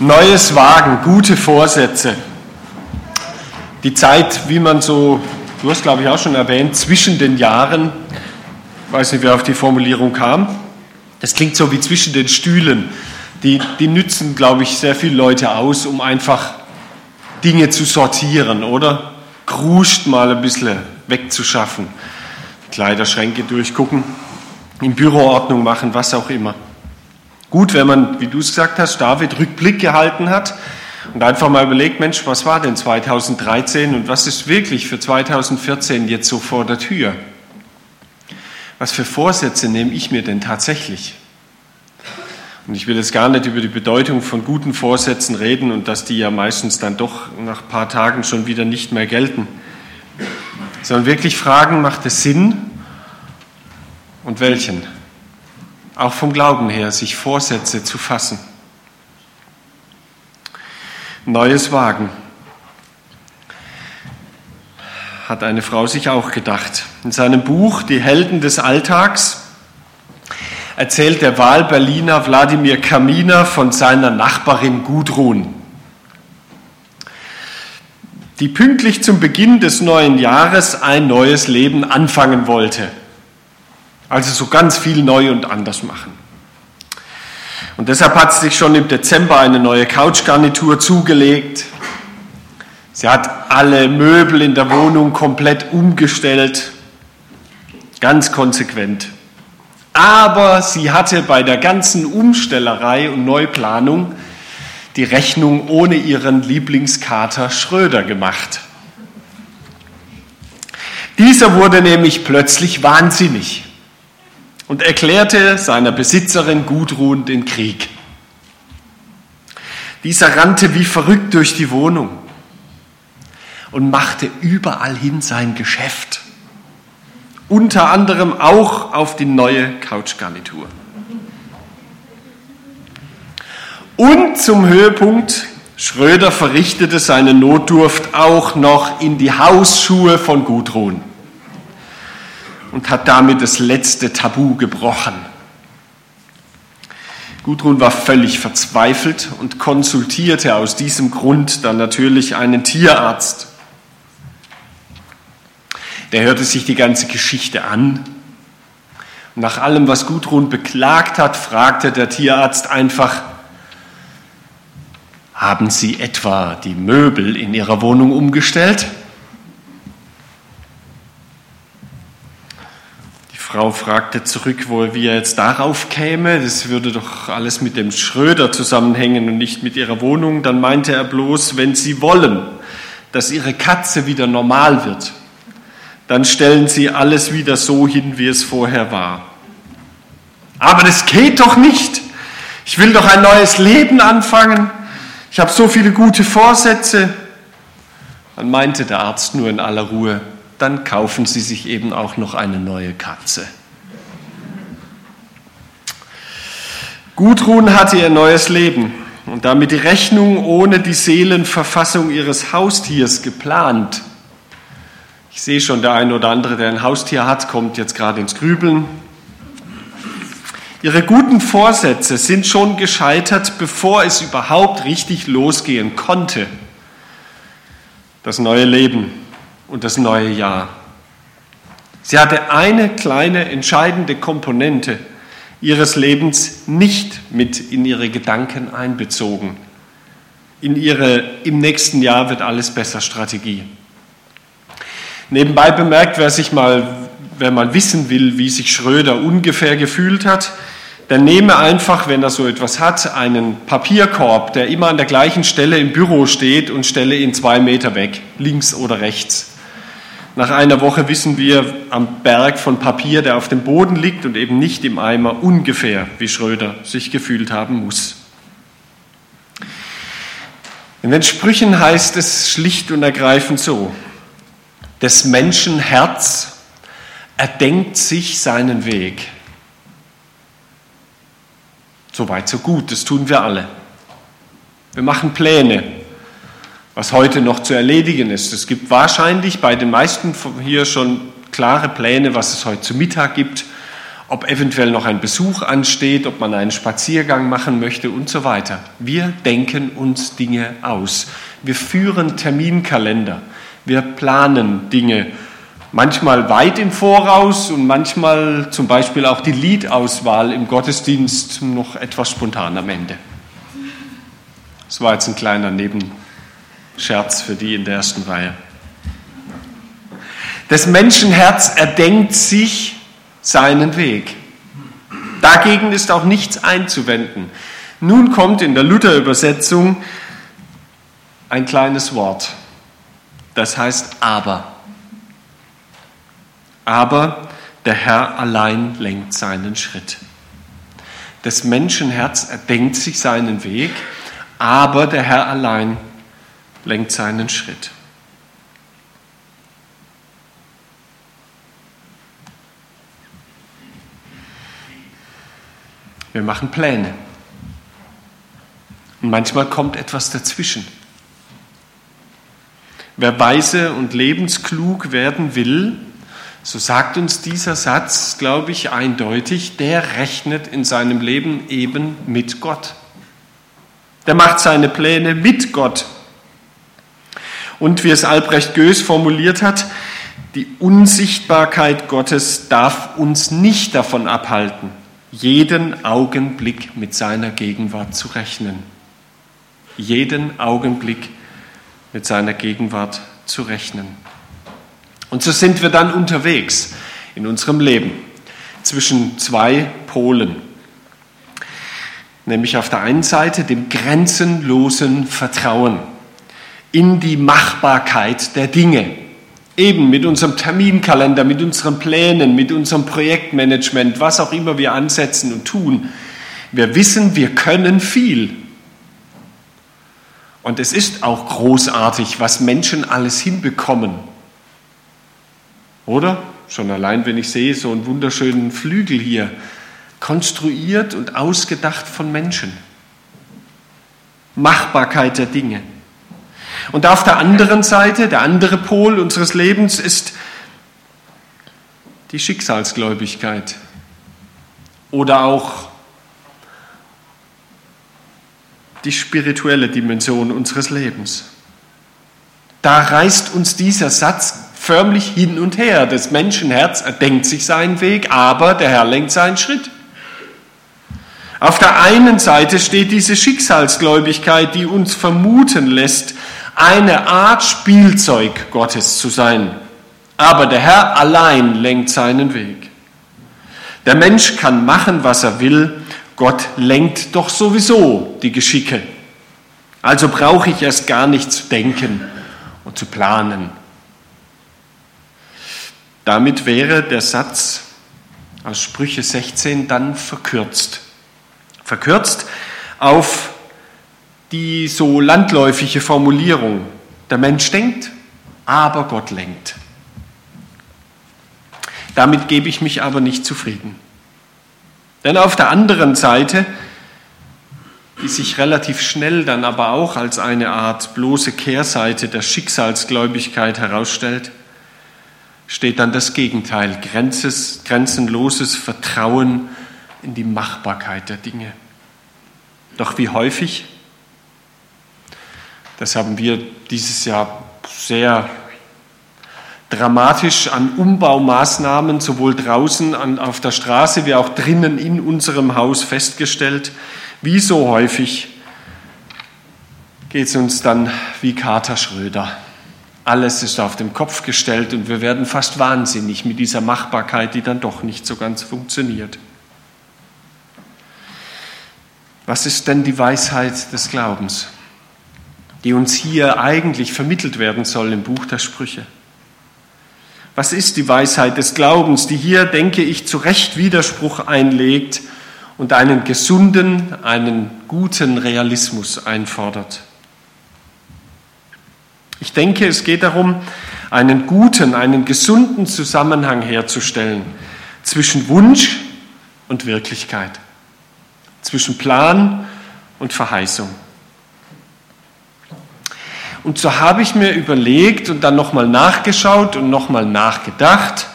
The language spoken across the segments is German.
Neues Wagen, gute Vorsätze. Die Zeit, wie man so, du hast glaube ich auch schon erwähnt, zwischen den Jahren, ich weiß nicht, wer auf die Formulierung kam, das klingt so wie zwischen den Stühlen. Die, die nützen, glaube ich, sehr viele Leute aus, um einfach Dinge zu sortieren, oder? Kruscht mal ein bisschen wegzuschaffen. Kleiderschränke durchgucken, in Büroordnung machen, was auch immer. Gut, wenn man, wie du es gesagt hast, David Rückblick gehalten hat und einfach mal überlegt, Mensch, was war denn 2013 und was ist wirklich für 2014 jetzt so vor der Tür? Was für Vorsätze nehme ich mir denn tatsächlich? Und ich will jetzt gar nicht über die Bedeutung von guten Vorsätzen reden und dass die ja meistens dann doch nach ein paar Tagen schon wieder nicht mehr gelten, sondern wirklich fragen, macht es Sinn und welchen? Auch vom Glauben her, sich Vorsätze zu fassen. Neues Wagen hat eine Frau sich auch gedacht. In seinem Buch Die Helden des Alltags erzählt der Wahlberliner Wladimir Kaminer von seiner Nachbarin Gudrun, die pünktlich zum Beginn des neuen Jahres ein neues Leben anfangen wollte. Also so ganz viel neu und anders machen. Und deshalb hat sie sich schon im Dezember eine neue Couchgarnitur zugelegt. Sie hat alle Möbel in der Wohnung komplett umgestellt, ganz konsequent. Aber sie hatte bei der ganzen Umstellerei und Neuplanung die Rechnung ohne ihren Lieblingskater Schröder gemacht. Dieser wurde nämlich plötzlich wahnsinnig und erklärte seiner Besitzerin Gudrun den Krieg. Dieser rannte wie verrückt durch die Wohnung und machte überall hin sein Geschäft. Unter anderem auch auf die neue Couchgarnitur. Und zum Höhepunkt, Schröder verrichtete seine Notdurft auch noch in die Hausschuhe von Gudrun und hat damit das letzte Tabu gebrochen. Gudrun war völlig verzweifelt und konsultierte aus diesem Grund dann natürlich einen Tierarzt. Der hörte sich die ganze Geschichte an. nach allem, was Gudrun beklagt hat, fragte der Tierarzt einfach, haben Sie etwa die Möbel in Ihrer Wohnung umgestellt? Frau fragte zurück, wohl wie er jetzt darauf käme. Das würde doch alles mit dem Schröder zusammenhängen und nicht mit ihrer Wohnung. Dann meinte er bloß, wenn Sie wollen, dass Ihre Katze wieder normal wird, dann stellen Sie alles wieder so hin, wie es vorher war. Aber das geht doch nicht. Ich will doch ein neues Leben anfangen. Ich habe so viele gute Vorsätze. Dann meinte der Arzt nur in aller Ruhe, dann kaufen Sie sich eben auch noch eine neue Katze. Gudrun hatte ihr neues Leben und damit die Rechnung ohne die Seelenverfassung ihres Haustiers geplant. Ich sehe schon, der eine oder andere, der ein Haustier hat, kommt jetzt gerade ins Grübeln. Ihre guten Vorsätze sind schon gescheitert, bevor es überhaupt richtig losgehen konnte. Das neue Leben und das neue Jahr. Sie hatte eine kleine entscheidende Komponente ihres Lebens nicht mit in ihre Gedanken einbezogen. In ihre im nächsten Jahr wird alles besser Strategie. Nebenbei bemerkt, wer sich mal, wer mal wissen will, wie sich Schröder ungefähr gefühlt hat, dann nehme einfach, wenn er so etwas hat, einen Papierkorb, der immer an der gleichen Stelle im Büro steht und stelle ihn zwei Meter weg, links oder rechts. Nach einer Woche wissen wir am Berg von Papier, der auf dem Boden liegt und eben nicht im Eimer, ungefähr, wie Schröder sich gefühlt haben muss. In den Sprüchen heißt es schlicht und ergreifend so, des Menschen Herz erdenkt sich seinen Weg. So weit, so gut, das tun wir alle. Wir machen Pläne, was heute noch zu erledigen ist. Es gibt wahrscheinlich bei den meisten hier schon klare Pläne, was es heute zu Mittag gibt ob eventuell noch ein Besuch ansteht, ob man einen Spaziergang machen möchte und so weiter. Wir denken uns Dinge aus. Wir führen Terminkalender. Wir planen Dinge. Manchmal weit im Voraus und manchmal zum Beispiel auch die Liedauswahl im Gottesdienst noch etwas spontan am Ende. Das war jetzt ein kleiner Nebenscherz für die in der ersten Reihe. Das Menschenherz erdenkt sich seinen Weg. Dagegen ist auch nichts einzuwenden. Nun kommt in der Luther-Übersetzung ein kleines Wort. Das heißt aber. Aber der Herr allein lenkt seinen Schritt. Das Menschenherz erdenkt sich seinen Weg, aber der Herr allein lenkt seinen Schritt. Wir machen Pläne. Und manchmal kommt etwas dazwischen. Wer weise und lebensklug werden will, so sagt uns dieser Satz, glaube ich, eindeutig, der rechnet in seinem Leben eben mit Gott. Der macht seine Pläne mit Gott. Und wie es Albrecht Goes formuliert hat, die Unsichtbarkeit Gottes darf uns nicht davon abhalten, jeden Augenblick mit seiner Gegenwart zu rechnen. Jeden Augenblick mit seiner Gegenwart zu rechnen. Und so sind wir dann unterwegs in unserem Leben zwischen zwei Polen. Nämlich auf der einen Seite dem grenzenlosen Vertrauen in die Machbarkeit der Dinge, Eben mit unserem Terminkalender, mit unseren Plänen, mit unserem Projektmanagement, was auch immer wir ansetzen und tun. Wir wissen, wir können viel. Und es ist auch großartig, was Menschen alles hinbekommen. Oder? Schon allein, wenn ich sehe, so einen wunderschönen Flügel hier, konstruiert und ausgedacht von Menschen. Machbarkeit der Dinge. Und auf der anderen Seite, der andere Pol unseres Lebens ist die Schicksalsgläubigkeit oder auch die spirituelle Dimension unseres Lebens. Da reißt uns dieser Satz förmlich hin und her. Das Menschenherz erdenkt sich seinen Weg, aber der Herr lenkt seinen Schritt. Auf der einen Seite steht diese Schicksalsgläubigkeit, die uns vermuten lässt, eine Art Spielzeug Gottes zu sein. Aber der Herr allein lenkt seinen Weg. Der Mensch kann machen, was er will. Gott lenkt doch sowieso die Geschicke. Also brauche ich erst gar nicht zu denken und zu planen. Damit wäre der Satz aus Sprüche 16 dann verkürzt. Verkürzt auf die so landläufige Formulierung, der Mensch denkt, aber Gott lenkt. Damit gebe ich mich aber nicht zufrieden. Denn auf der anderen Seite, die sich relativ schnell dann aber auch als eine Art bloße Kehrseite der Schicksalsgläubigkeit herausstellt, steht dann das Gegenteil, grenzenloses Vertrauen in die Machbarkeit der Dinge. Doch wie häufig das haben wir dieses Jahr sehr dramatisch an Umbaumaßnahmen sowohl draußen an, auf der Straße wie auch drinnen in unserem Haus festgestellt. Wie so häufig geht es uns dann wie Kater Schröder. Alles ist auf den Kopf gestellt und wir werden fast wahnsinnig mit dieser Machbarkeit, die dann doch nicht so ganz funktioniert. Was ist denn die Weisheit des Glaubens? Die uns hier eigentlich vermittelt werden soll im Buch der Sprüche. Was ist die Weisheit des Glaubens, die hier, denke ich, zu Recht Widerspruch einlegt und einen gesunden, einen guten Realismus einfordert? Ich denke, es geht darum, einen guten, einen gesunden Zusammenhang herzustellen zwischen Wunsch und Wirklichkeit, zwischen Plan und Verheißung. Und so habe ich mir überlegt und dann nochmal nachgeschaut und nochmal nachgedacht,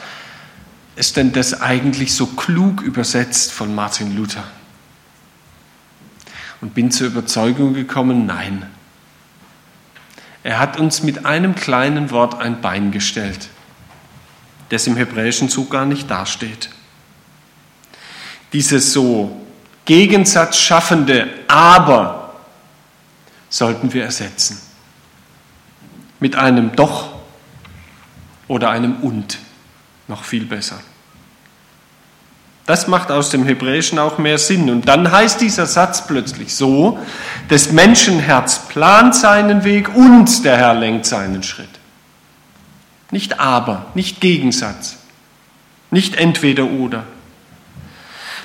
ist denn das eigentlich so klug übersetzt von Martin Luther? Und bin zur Überzeugung gekommen, nein. Er hat uns mit einem kleinen Wort ein Bein gestellt, das im Hebräischen so gar nicht dasteht. Dieses so Gegensatz schaffende Aber sollten wir ersetzen mit einem Doch oder einem Und, noch viel besser. Das macht aus dem Hebräischen auch mehr Sinn. Und dann heißt dieser Satz plötzlich so, das Menschenherz plant seinen Weg und der Herr lenkt seinen Schritt. Nicht aber, nicht Gegensatz, nicht entweder oder.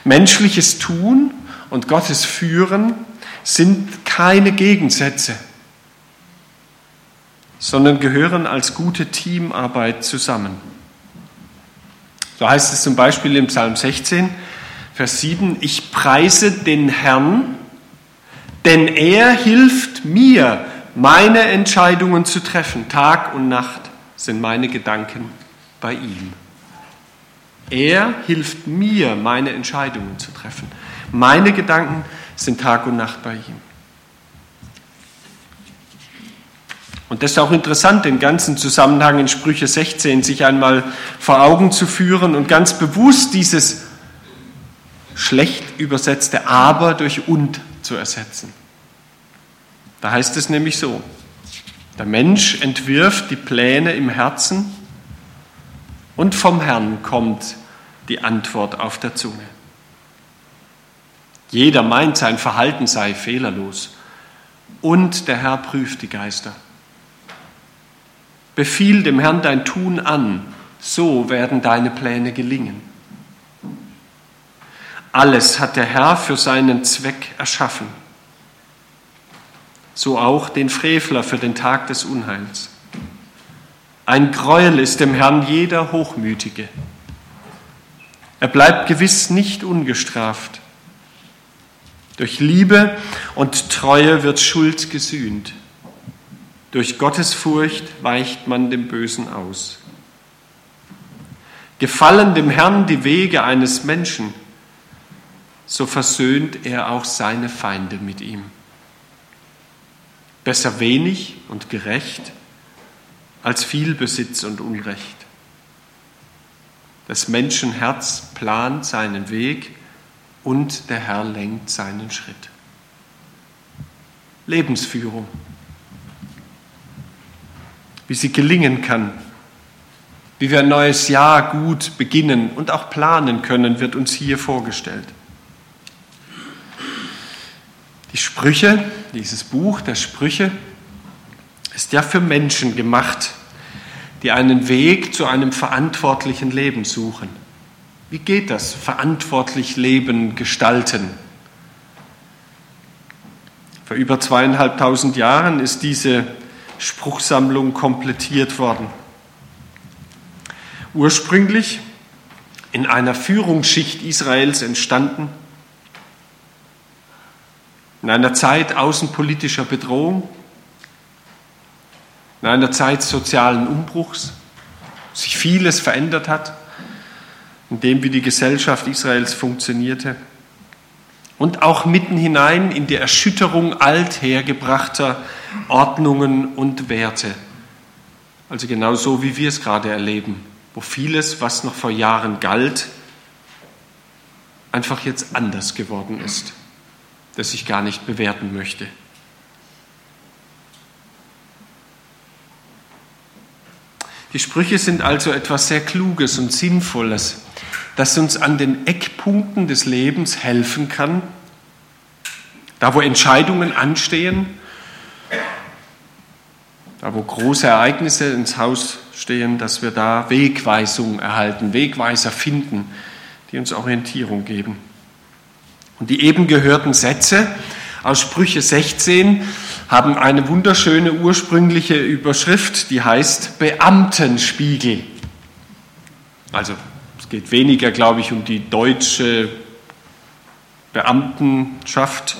Menschliches Tun und Gottes Führen sind keine Gegensätze, sondern gehören als gute Teamarbeit zusammen. So heißt es zum Beispiel im Psalm 16, Vers 7, ich preise den Herrn, denn er hilft mir, meine Entscheidungen zu treffen. Tag und Nacht sind meine Gedanken bei ihm. Er hilft mir, meine Entscheidungen zu treffen. Meine Gedanken sind Tag und Nacht bei ihm. Und das ist auch interessant, den ganzen Zusammenhang in Sprüche 16 sich einmal vor Augen zu führen und ganz bewusst dieses schlecht übersetzte Aber durch und zu ersetzen. Da heißt es nämlich so, der Mensch entwirft die Pläne im Herzen und vom Herrn kommt die Antwort auf der Zunge. Jeder meint, sein Verhalten sei fehlerlos und der Herr prüft die Geister. Befiehl dem Herrn dein Tun an, so werden deine Pläne gelingen. Alles hat der Herr für seinen Zweck erschaffen, so auch den Frevler für den Tag des Unheils. Ein Gräuel ist dem Herrn jeder Hochmütige. Er bleibt gewiss nicht ungestraft. Durch Liebe und Treue wird Schuld gesühnt. Durch Gottes Furcht weicht man dem Bösen aus. Gefallen dem Herrn die Wege eines Menschen, so versöhnt er auch seine Feinde mit ihm. Besser wenig und gerecht als viel Besitz und Unrecht. Das Menschenherz plant seinen Weg und der Herr lenkt seinen Schritt. Lebensführung wie sie gelingen kann, wie wir ein neues Jahr gut beginnen und auch planen können, wird uns hier vorgestellt. Die Sprüche, dieses Buch der Sprüche, ist ja für Menschen gemacht, die einen Weg zu einem verantwortlichen Leben suchen. Wie geht das? Verantwortlich Leben gestalten. Vor über zweieinhalbtausend Jahren ist diese Spruchsammlung komplettiert worden. Ursprünglich in einer Führungsschicht Israels entstanden, in einer Zeit außenpolitischer Bedrohung, in einer Zeit sozialen Umbruchs, sich vieles verändert hat, in dem wie die Gesellschaft Israels funktionierte und auch mitten hinein in die Erschütterung althergebrachter Ordnungen und Werte. Also genau so, wie wir es gerade erleben, wo vieles, was noch vor Jahren galt, einfach jetzt anders geworden ist, das ich gar nicht bewerten möchte. Die Sprüche sind also etwas sehr Kluges und Sinnvolles, das uns an den Eckpunkten des Lebens helfen kann, da wo Entscheidungen anstehen, da wo große Ereignisse ins Haus stehen, dass wir da Wegweisung erhalten, Wegweiser finden, die uns Orientierung geben. Und die eben gehörten Sätze aus Sprüche 16 haben eine wunderschöne ursprüngliche Überschrift, die heißt Beamtenspiegel. Also geht weniger, glaube ich, um die deutsche Beamtenschaft,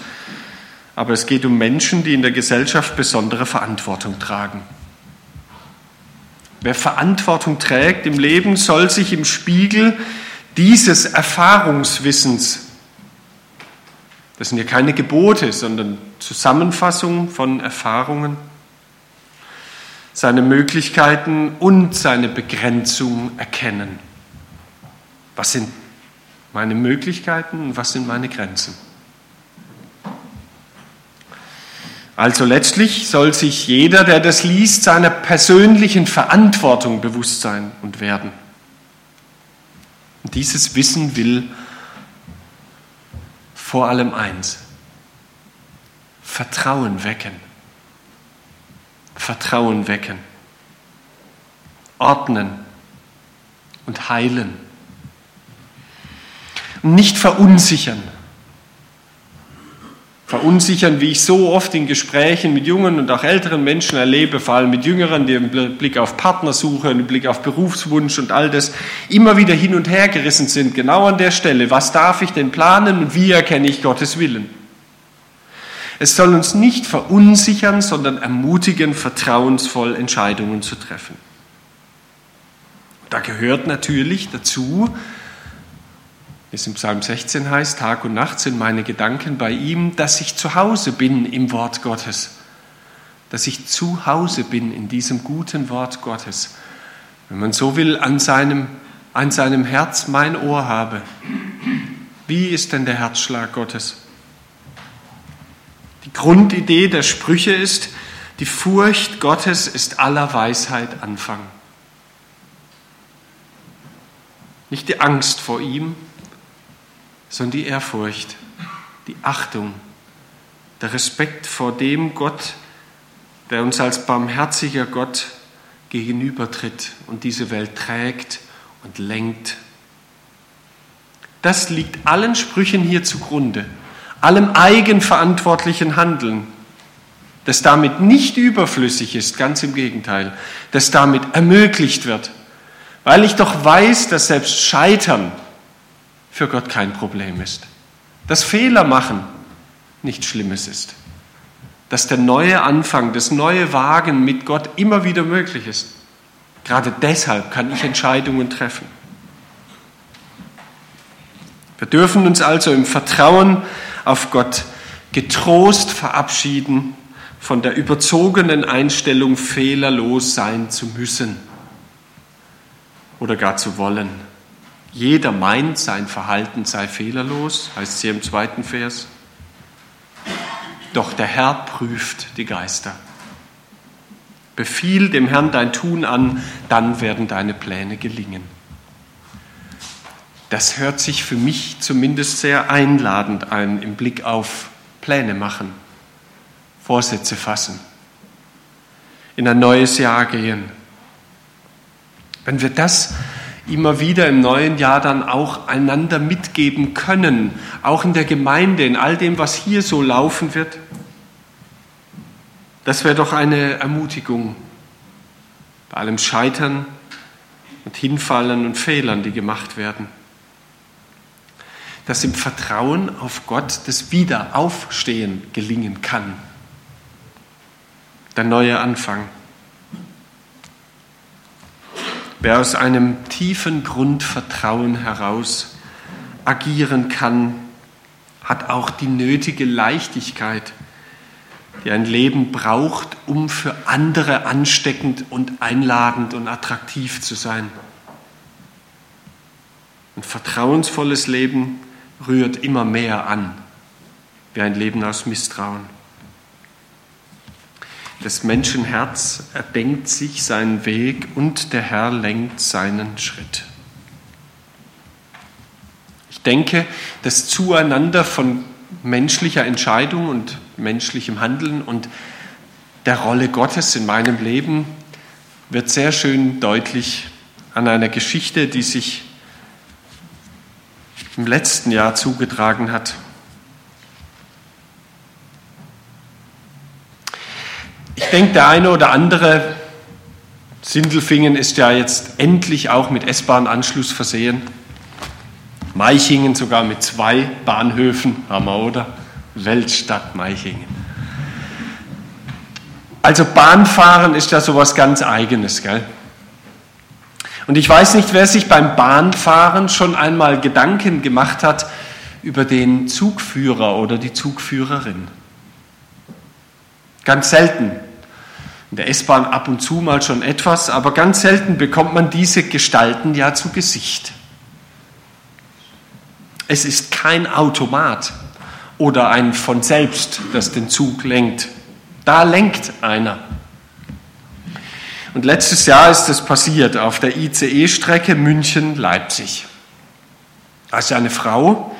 aber es geht um Menschen, die in der Gesellschaft besondere Verantwortung tragen. Wer Verantwortung trägt im Leben, soll sich im Spiegel dieses Erfahrungswissens, das sind ja keine Gebote, sondern Zusammenfassungen von Erfahrungen, seine Möglichkeiten und seine Begrenzung erkennen. Was sind meine Möglichkeiten und was sind meine Grenzen? Also letztlich soll sich jeder, der das liest, seiner persönlichen Verantwortung bewusst sein und werden. Und dieses Wissen will vor allem eins, Vertrauen wecken. Vertrauen wecken, ordnen und heilen. Nicht verunsichern. Verunsichern, wie ich so oft in Gesprächen mit jungen und auch älteren Menschen erlebe, vor allem mit Jüngeren, die im Blick auf Partnersuche, im Blick auf Berufswunsch und all das immer wieder hin und her gerissen sind, genau an der Stelle. Was darf ich denn planen und wie erkenne ich Gottes Willen? Es soll uns nicht verunsichern, sondern ermutigen, vertrauensvoll Entscheidungen zu treffen. Da gehört natürlich dazu, es im Psalm 16 heißt, Tag und Nacht sind meine Gedanken bei ihm, dass ich zu Hause bin im Wort Gottes, dass ich zu Hause bin in diesem guten Wort Gottes. Wenn man so will, an seinem, an seinem Herz mein Ohr habe. Wie ist denn der Herzschlag Gottes? Die Grundidee der Sprüche ist, die Furcht Gottes ist aller Weisheit Anfang. Nicht die Angst vor ihm, sondern die Ehrfurcht, die Achtung, der Respekt vor dem Gott, der uns als barmherziger Gott gegenübertritt und diese Welt trägt und lenkt. Das liegt allen Sprüchen hier zugrunde allem eigenverantwortlichen Handeln, das damit nicht überflüssig ist, ganz im Gegenteil, das damit ermöglicht wird, weil ich doch weiß, dass selbst Scheitern für Gott kein Problem ist, dass Fehler machen nichts Schlimmes ist, dass der neue Anfang, das neue Wagen mit Gott immer wieder möglich ist. Gerade deshalb kann ich Entscheidungen treffen. Wir dürfen uns also im Vertrauen auf Gott getrost verabschieden von der überzogenen Einstellung, fehlerlos sein zu müssen oder gar zu wollen. Jeder meint, sein Verhalten sei fehlerlos, heißt es hier im zweiten Vers. Doch der Herr prüft die Geister. Befiehl dem Herrn dein Tun an, dann werden deine Pläne gelingen. Das hört sich für mich zumindest sehr einladend ein im Blick auf Pläne machen, Vorsätze fassen, in ein neues Jahr gehen. Wenn wir das immer wieder im neuen Jahr dann auch einander mitgeben können, auch in der Gemeinde, in all dem, was hier so laufen wird, das wäre doch eine Ermutigung bei allem Scheitern und Hinfallen und Fehlern, die gemacht werden dass im Vertrauen auf Gott das Wiederaufstehen gelingen kann. Der neue Anfang. Wer aus einem tiefen Grundvertrauen heraus agieren kann, hat auch die nötige Leichtigkeit, die ein Leben braucht, um für andere ansteckend und einladend und attraktiv zu sein. Ein vertrauensvolles Leben rührt immer mehr an, wie ein Leben aus Misstrauen. Das Menschenherz erdenkt sich seinen Weg und der Herr lenkt seinen Schritt. Ich denke, das Zueinander von menschlicher Entscheidung und menschlichem Handeln und der Rolle Gottes in meinem Leben wird sehr schön deutlich an einer Geschichte, die sich im letzten Jahr zugetragen hat. Ich denke, der eine oder andere, Sindelfingen ist ja jetzt endlich auch mit S-Bahn-Anschluss versehen. Meichingen sogar mit zwei Bahnhöfen, Hammer oder? Weltstadt Meichingen. Also Bahnfahren ist ja sowas ganz Eigenes, gell? Und ich weiß nicht, wer sich beim Bahnfahren schon einmal Gedanken gemacht hat über den Zugführer oder die Zugführerin. Ganz selten. In der S-Bahn ab und zu mal schon etwas, aber ganz selten bekommt man diese Gestalten ja zu Gesicht. Es ist kein Automat oder ein von selbst, das den Zug lenkt. Da lenkt einer. Und letztes Jahr ist es passiert auf der ICE-Strecke München-Leipzig. Da ist eine Frau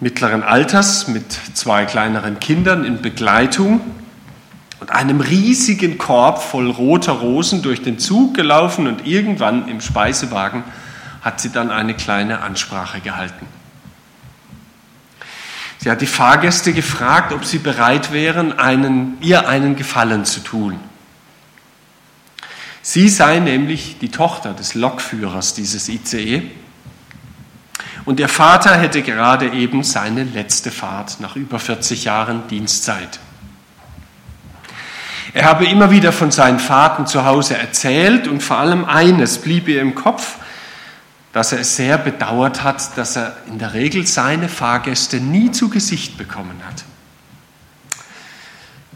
mittleren Alters mit zwei kleineren Kindern in Begleitung und einem riesigen Korb voll roter Rosen durch den Zug gelaufen und irgendwann im Speisewagen hat sie dann eine kleine Ansprache gehalten. Sie hat die Fahrgäste gefragt, ob sie bereit wären, einen, ihr einen Gefallen zu tun. Sie sei nämlich die Tochter des Lokführers dieses ICE und ihr Vater hätte gerade eben seine letzte Fahrt nach über 40 Jahren Dienstzeit. Er habe immer wieder von seinen Fahrten zu Hause erzählt und vor allem eines blieb ihr im Kopf, dass er es sehr bedauert hat, dass er in der Regel seine Fahrgäste nie zu Gesicht bekommen hat.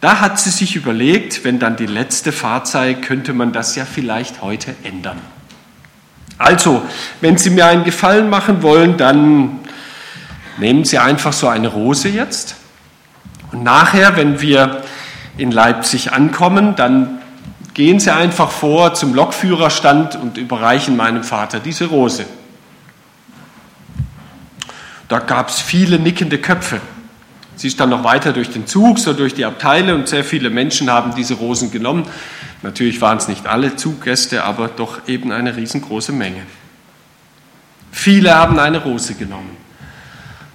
Da hat sie sich überlegt, wenn dann die letzte Fahrt sei, könnte man das ja vielleicht heute ändern. Also, wenn Sie mir einen Gefallen machen wollen, dann nehmen Sie einfach so eine Rose jetzt. Und nachher, wenn wir in Leipzig ankommen, dann Gehen Sie einfach vor zum Lokführerstand und überreichen meinem Vater diese Rose. Da gab es viele nickende Köpfe. Sie ist dann noch weiter durch den Zug, so durch die Abteile und sehr viele Menschen haben diese Rosen genommen. Natürlich waren es nicht alle Zuggäste, aber doch eben eine riesengroße Menge. Viele haben eine Rose genommen.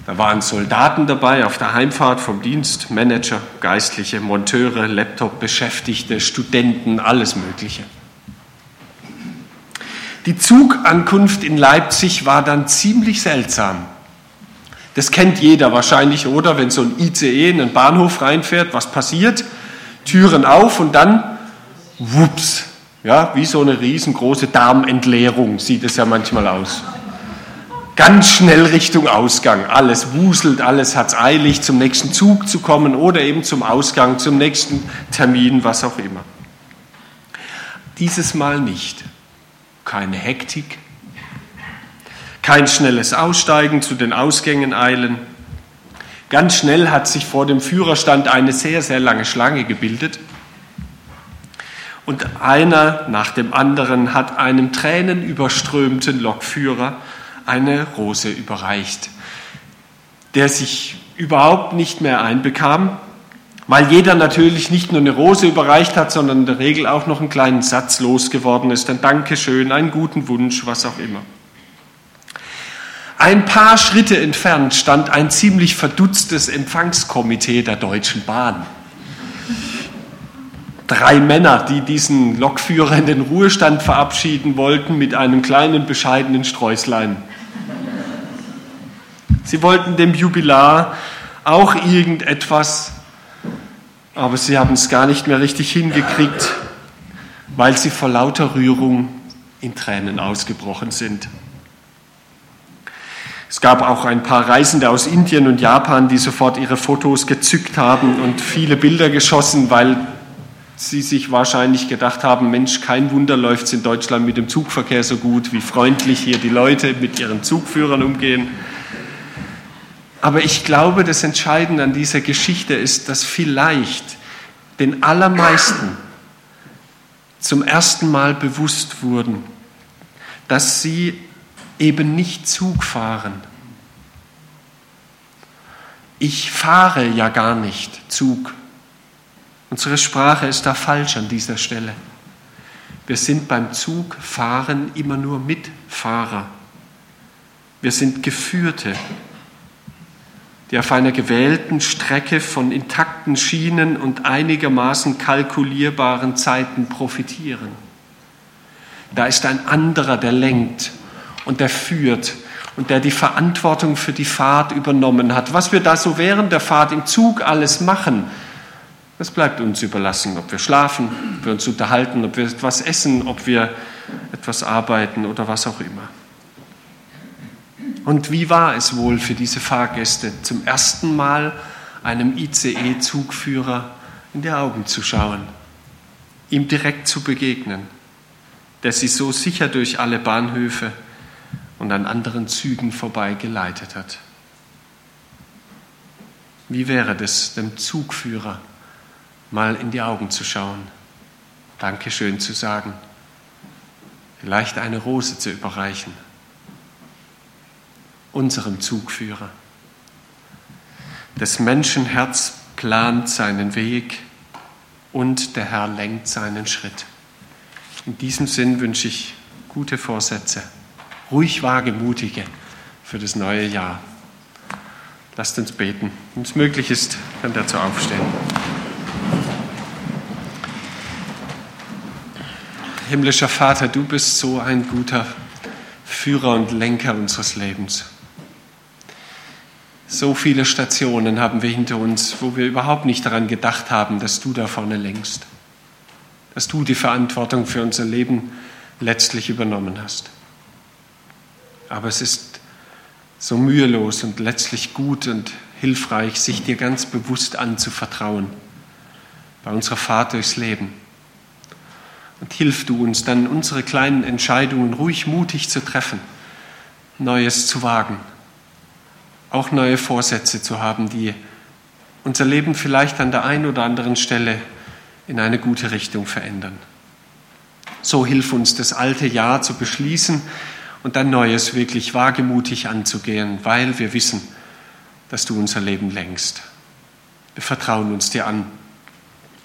Da waren Soldaten dabei auf der Heimfahrt vom Dienst, Manager, Geistliche, Monteure, Laptop-Beschäftigte, Studenten, alles Mögliche. Die Zugankunft in Leipzig war dann ziemlich seltsam. Das kennt jeder wahrscheinlich, oder? Wenn so ein ICE in einen Bahnhof reinfährt, was passiert? Türen auf und dann, wups, ja, wie so eine riesengroße Darmentleerung sieht es ja manchmal aus ganz schnell Richtung Ausgang. Alles wuselt, alles hat es eilig, zum nächsten Zug zu kommen oder eben zum Ausgang, zum nächsten Termin, was auch immer. Dieses Mal nicht. Keine Hektik, kein schnelles Aussteigen, zu den Ausgängen eilen. Ganz schnell hat sich vor dem Führerstand eine sehr, sehr lange Schlange gebildet. Und einer nach dem anderen hat einem tränenüberströmten Lokführer eine Rose überreicht, der sich überhaupt nicht mehr einbekam, weil jeder natürlich nicht nur eine Rose überreicht hat, sondern in der Regel auch noch einen kleinen Satz losgeworden ist, ein Dankeschön, einen guten Wunsch, was auch immer. Ein paar Schritte entfernt stand ein ziemlich verdutztes Empfangskomitee der Deutschen Bahn. Drei Männer, die diesen Lokführer in den Ruhestand verabschieden wollten mit einem kleinen bescheidenen Sträußlein. Sie wollten dem Jubilar auch irgendetwas, aber sie haben es gar nicht mehr richtig hingekriegt, weil sie vor lauter Rührung in Tränen ausgebrochen sind. Es gab auch ein paar Reisende aus Indien und Japan, die sofort ihre Fotos gezückt haben und viele Bilder geschossen, weil sie sich wahrscheinlich gedacht haben, Mensch, kein Wunder läuft es in Deutschland mit dem Zugverkehr so gut, wie freundlich hier die Leute mit ihren Zugführern umgehen. Aber ich glaube, das Entscheidende an dieser Geschichte ist, dass vielleicht den allermeisten zum ersten Mal bewusst wurden, dass sie eben nicht Zug fahren. Ich fahre ja gar nicht Zug. Unsere Sprache ist da falsch an dieser Stelle. Wir sind beim Zugfahren immer nur Mitfahrer. Wir sind Geführte die auf einer gewählten Strecke von intakten Schienen und einigermaßen kalkulierbaren Zeiten profitieren. Da ist ein anderer, der lenkt und der führt und der die Verantwortung für die Fahrt übernommen hat. Was wir da so während der Fahrt im Zug alles machen, das bleibt uns überlassen, ob wir schlafen, ob wir uns unterhalten, ob wir etwas essen, ob wir etwas arbeiten oder was auch immer. Und wie war es wohl für diese Fahrgäste, zum ersten Mal einem ICE-Zugführer in die Augen zu schauen, ihm direkt zu begegnen, der sie so sicher durch alle Bahnhöfe und an anderen Zügen vorbei geleitet hat. Wie wäre es, dem Zugführer mal in die Augen zu schauen, Dankeschön zu sagen, vielleicht eine Rose zu überreichen, unserem Zugführer. Des Menschen Herz plant seinen Weg und der Herr lenkt seinen Schritt. In diesem Sinn wünsche ich gute Vorsätze, ruhig wagemutige für das neue Jahr. Lasst uns beten. Wenn es möglich ist, kann dazu aufstehen. Himmlischer Vater, du bist so ein guter Führer und Lenker unseres Lebens. So viele Stationen haben wir hinter uns, wo wir überhaupt nicht daran gedacht haben, dass du da vorne lenkst, dass du die Verantwortung für unser Leben letztlich übernommen hast. Aber es ist so mühelos und letztlich gut und hilfreich, sich dir ganz bewusst anzuvertrauen bei unserer Fahrt durchs Leben. Und hilf du uns dann, unsere kleinen Entscheidungen ruhig mutig zu treffen, Neues zu wagen auch neue Vorsätze zu haben, die unser Leben vielleicht an der einen oder anderen Stelle in eine gute Richtung verändern. So hilf uns, das alte Jahr zu beschließen und ein neues wirklich wagemutig anzugehen, weil wir wissen, dass du unser Leben lenkst. Wir vertrauen uns dir an,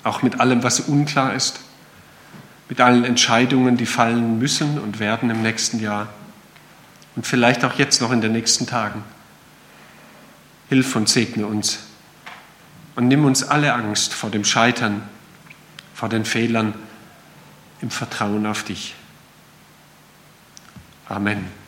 auch mit allem, was unklar ist, mit allen Entscheidungen, die fallen müssen und werden im nächsten Jahr und vielleicht auch jetzt noch in den nächsten Tagen. Hilf und segne uns und nimm uns alle Angst vor dem Scheitern, vor den Fehlern im Vertrauen auf dich. Amen.